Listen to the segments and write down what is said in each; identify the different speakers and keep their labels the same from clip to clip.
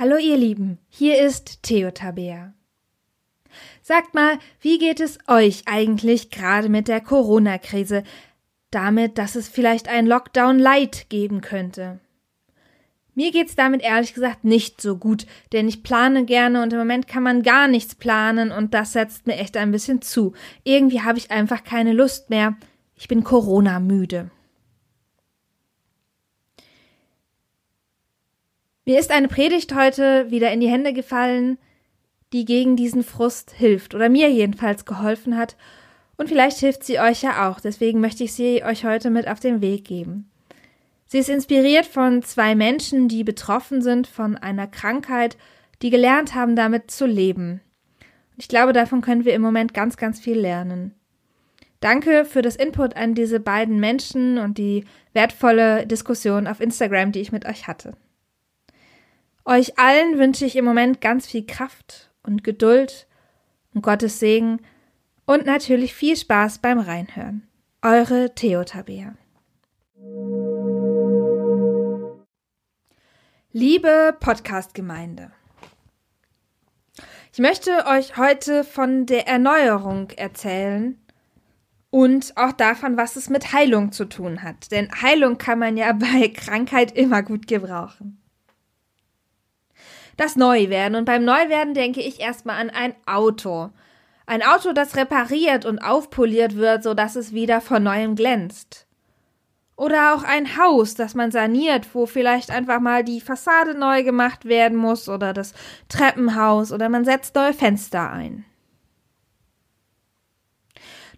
Speaker 1: Hallo ihr Lieben, hier ist Theo Tabea. Sagt mal, wie geht es euch eigentlich gerade mit der Corona-Krise? Damit, dass es vielleicht ein Lockdown Light geben könnte. Mir geht's damit ehrlich gesagt nicht so gut, denn ich plane gerne und im Moment kann man gar nichts planen und das setzt mir echt ein bisschen zu. Irgendwie habe ich einfach keine Lust mehr. Ich bin Corona müde. Mir ist eine Predigt heute wieder in die Hände gefallen, die gegen diesen Frust hilft oder mir jedenfalls geholfen hat und vielleicht hilft sie euch ja auch. Deswegen möchte ich sie euch heute mit auf den Weg geben. Sie ist inspiriert von zwei Menschen, die betroffen sind von einer Krankheit, die gelernt haben, damit zu leben. Ich glaube, davon können wir im Moment ganz, ganz viel lernen. Danke für das Input an diese beiden Menschen und die wertvolle Diskussion auf Instagram, die ich mit euch hatte. Euch allen wünsche ich im Moment ganz viel Kraft und Geduld und Gottes Segen und natürlich viel Spaß beim Reinhören. Eure Theo Tabea. Liebe Podcast-Gemeinde. Ich möchte euch heute von der Erneuerung erzählen und auch davon, was es mit Heilung zu tun hat. Denn Heilung kann man ja bei Krankheit immer gut gebrauchen das Neuwerden. Und beim Neuwerden denke ich erstmal an ein Auto. Ein Auto, das repariert und aufpoliert wird, so dass es wieder von neuem glänzt. Oder auch ein Haus, das man saniert, wo vielleicht einfach mal die Fassade neu gemacht werden muss oder das Treppenhaus oder man setzt neue Fenster ein.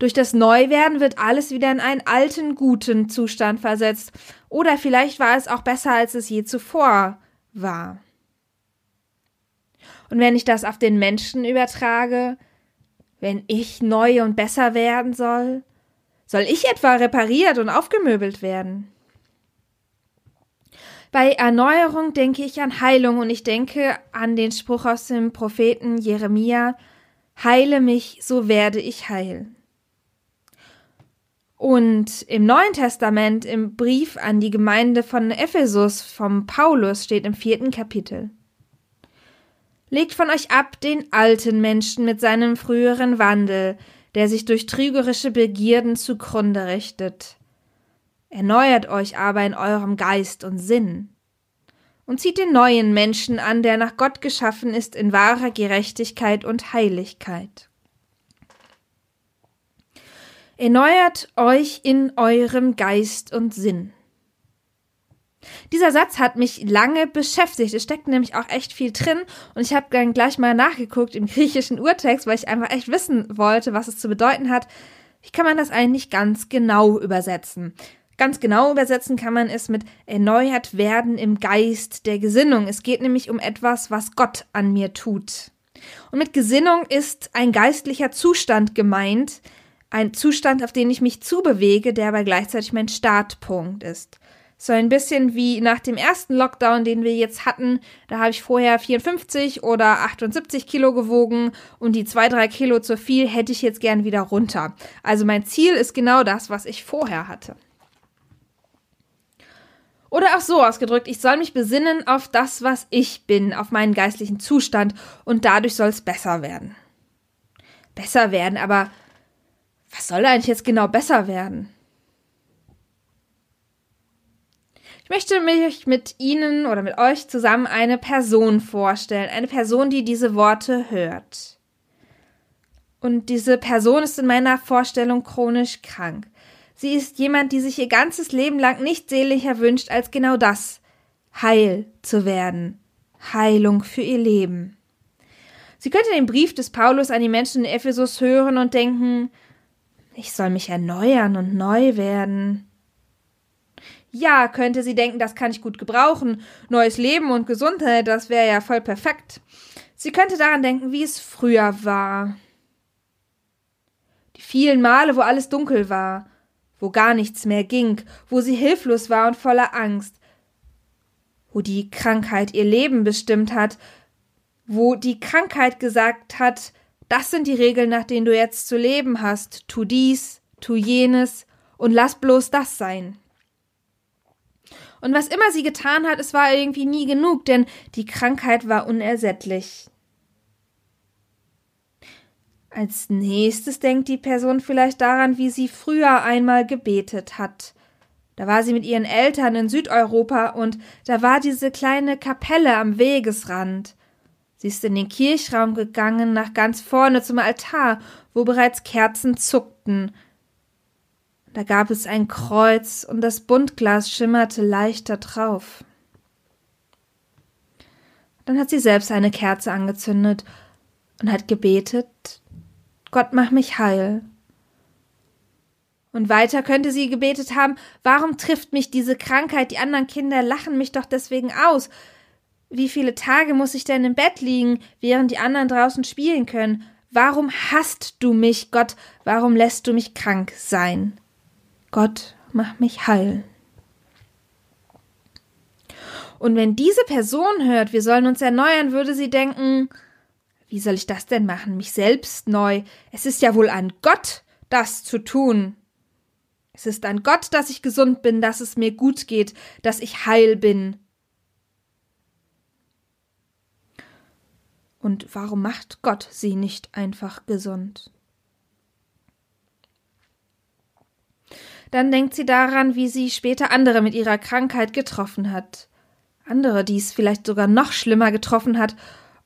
Speaker 1: Durch das Neuwerden wird alles wieder in einen alten, guten Zustand versetzt. Oder vielleicht war es auch besser, als es je zuvor war. Und wenn ich das auf den Menschen übertrage, wenn ich neu und besser werden soll, soll ich etwa repariert und aufgemöbelt werden? Bei Erneuerung denke ich an Heilung und ich denke an den Spruch aus dem Propheten Jeremia, Heile mich, so werde ich heil. Und im Neuen Testament, im Brief an die Gemeinde von Ephesus vom Paulus steht im vierten Kapitel. Legt von euch ab den alten Menschen mit seinem früheren Wandel, der sich durch trügerische Begierden zugrunde richtet. Erneuert euch aber in eurem Geist und Sinn. Und zieht den neuen Menschen an, der nach Gott geschaffen ist in wahrer Gerechtigkeit und Heiligkeit. Erneuert euch in eurem Geist und Sinn. Dieser Satz hat mich lange beschäftigt. Es steckt nämlich auch echt viel drin und ich habe dann gleich mal nachgeguckt im griechischen Urtext, weil ich einfach echt wissen wollte, was es zu bedeuten hat. Wie kann man das eigentlich ganz genau übersetzen? Ganz genau übersetzen kann man es mit erneuert werden im Geist der Gesinnung. Es geht nämlich um etwas, was Gott an mir tut. Und mit Gesinnung ist ein geistlicher Zustand gemeint, ein Zustand, auf den ich mich zubewege, der aber gleichzeitig mein Startpunkt ist. So ein bisschen wie nach dem ersten Lockdown, den wir jetzt hatten. Da habe ich vorher 54 oder 78 Kilo gewogen und die zwei, drei Kilo zu viel hätte ich jetzt gern wieder runter. Also mein Ziel ist genau das, was ich vorher hatte. Oder auch so ausgedrückt, ich soll mich besinnen auf das, was ich bin, auf meinen geistlichen Zustand und dadurch soll es besser werden. Besser werden, aber was soll eigentlich jetzt genau besser werden? Ich möchte mich mit Ihnen oder mit euch zusammen eine Person vorstellen, eine Person, die diese Worte hört. Und diese Person ist in meiner Vorstellung chronisch krank. Sie ist jemand, die sich ihr ganzes Leben lang nicht sehnlicher wünscht als genau das, heil zu werden, Heilung für ihr Leben. Sie könnte den Brief des Paulus an die Menschen in Ephesus hören und denken, ich soll mich erneuern und neu werden. Ja, könnte sie denken, das kann ich gut gebrauchen. Neues Leben und Gesundheit, das wäre ja voll perfekt. Sie könnte daran denken, wie es früher war. Die vielen Male, wo alles dunkel war, wo gar nichts mehr ging, wo sie hilflos war und voller Angst, wo die Krankheit ihr Leben bestimmt hat, wo die Krankheit gesagt hat, das sind die Regeln, nach denen du jetzt zu leben hast, tu dies, tu jenes und lass bloß das sein. Und was immer sie getan hat, es war irgendwie nie genug, denn die Krankheit war unersättlich. Als nächstes denkt die Person vielleicht daran, wie sie früher einmal gebetet hat. Da war sie mit ihren Eltern in Südeuropa und da war diese kleine Kapelle am Wegesrand. Sie ist in den Kirchraum gegangen, nach ganz vorne zum Altar, wo bereits Kerzen zuckten. Da gab es ein Kreuz und das Buntglas schimmerte leicht da drauf. Dann hat sie selbst eine Kerze angezündet und hat gebetet, Gott mach mich heil. Und weiter könnte sie gebetet haben, warum trifft mich diese Krankheit, die anderen Kinder lachen mich doch deswegen aus. Wie viele Tage muss ich denn im Bett liegen, während die anderen draußen spielen können? Warum hasst du mich, Gott? Warum lässt du mich krank sein? Gott, mach mich heil. Und wenn diese Person hört, wir sollen uns erneuern, würde sie denken, wie soll ich das denn machen? Mich selbst neu? Es ist ja wohl an Gott, das zu tun. Es ist an Gott, dass ich gesund bin, dass es mir gut geht, dass ich heil bin. Und warum macht Gott sie nicht einfach gesund? Dann denkt sie daran, wie sie später andere mit ihrer Krankheit getroffen hat. Andere, die es vielleicht sogar noch schlimmer getroffen hat,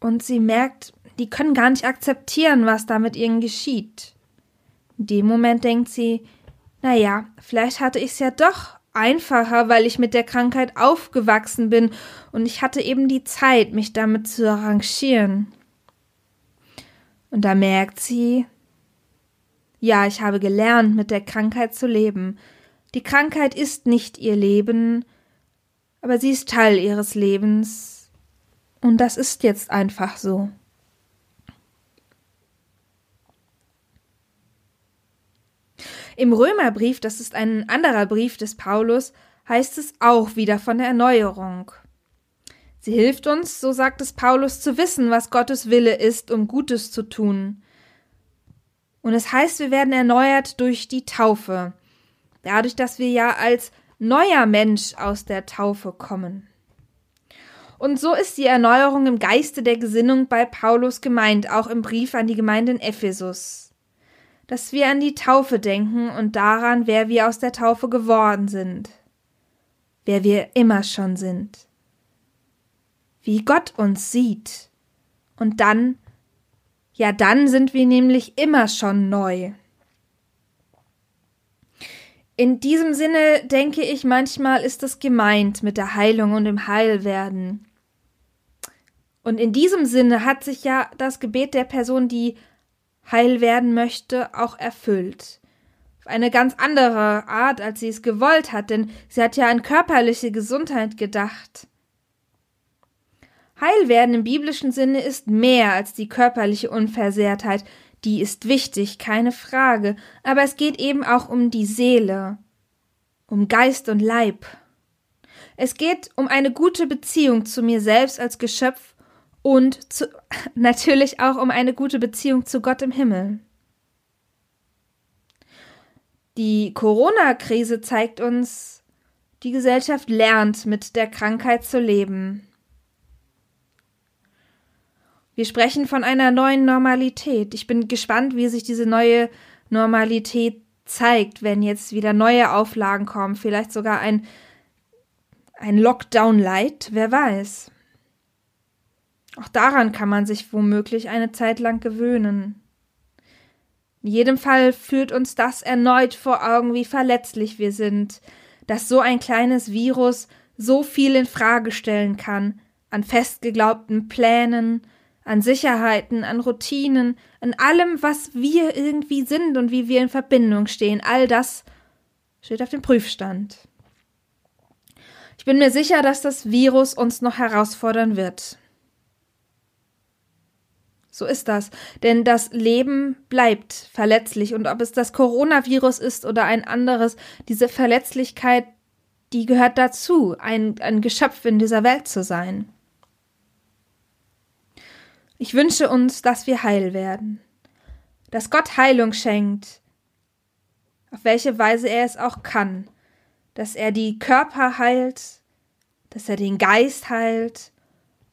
Speaker 1: und sie merkt, die können gar nicht akzeptieren, was da mit ihnen geschieht. In dem Moment denkt sie, na ja, vielleicht hatte ich's ja doch einfacher, weil ich mit der Krankheit aufgewachsen bin und ich hatte eben die Zeit, mich damit zu arrangieren. Und da merkt sie, ja, ich habe gelernt, mit der Krankheit zu leben. Die Krankheit ist nicht ihr Leben, aber sie ist Teil ihres Lebens. Und das ist jetzt einfach so. Im Römerbrief, das ist ein anderer Brief des Paulus, heißt es auch wieder von der Erneuerung. Sie hilft uns, so sagt es Paulus, zu wissen, was Gottes Wille ist, um Gutes zu tun. Und es heißt, wir werden erneuert durch die Taufe, dadurch, dass wir ja als neuer Mensch aus der Taufe kommen. Und so ist die Erneuerung im Geiste der Gesinnung bei Paulus gemeint, auch im Brief an die Gemeinde in Ephesus dass wir an die Taufe denken und daran, wer wir aus der Taufe geworden sind, wer wir immer schon sind, wie Gott uns sieht. Und dann, ja dann sind wir nämlich immer schon neu. In diesem Sinne denke ich, manchmal ist es gemeint mit der Heilung und dem Heilwerden. Und in diesem Sinne hat sich ja das Gebet der Person, die heil werden möchte, auch erfüllt. Auf eine ganz andere Art, als sie es gewollt hat, denn sie hat ja an körperliche Gesundheit gedacht. Heilwerden im biblischen Sinne ist mehr als die körperliche Unversehrtheit, die ist wichtig, keine Frage, aber es geht eben auch um die Seele, um Geist und Leib. Es geht um eine gute Beziehung zu mir selbst als Geschöpf und zu, natürlich auch um eine gute Beziehung zu Gott im Himmel. Die Corona-Krise zeigt uns, die Gesellschaft lernt, mit der Krankheit zu leben. Wir sprechen von einer neuen Normalität. Ich bin gespannt, wie sich diese neue Normalität zeigt, wenn jetzt wieder neue Auflagen kommen, vielleicht sogar ein, ein Lockdown-Light, wer weiß. Auch daran kann man sich womöglich eine Zeit lang gewöhnen. In jedem Fall führt uns das erneut vor Augen, wie verletzlich wir sind, dass so ein kleines Virus so viel in Frage stellen kann, an festgeglaubten Plänen, an Sicherheiten, an Routinen, an allem, was wir irgendwie sind und wie wir in Verbindung stehen. All das steht auf dem Prüfstand. Ich bin mir sicher, dass das Virus uns noch herausfordern wird. So ist das. Denn das Leben bleibt verletzlich. Und ob es das Coronavirus ist oder ein anderes, diese Verletzlichkeit, die gehört dazu, ein, ein Geschöpf in dieser Welt zu sein. Ich wünsche uns, dass wir heil werden. Dass Gott Heilung schenkt. Auf welche Weise er es auch kann. dass er die Körper heilt, dass er den Geist heilt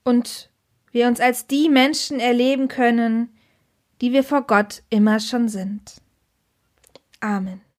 Speaker 1: und wir uns als die Menschen erleben können, die wir vor Gott immer schon sind. Amen.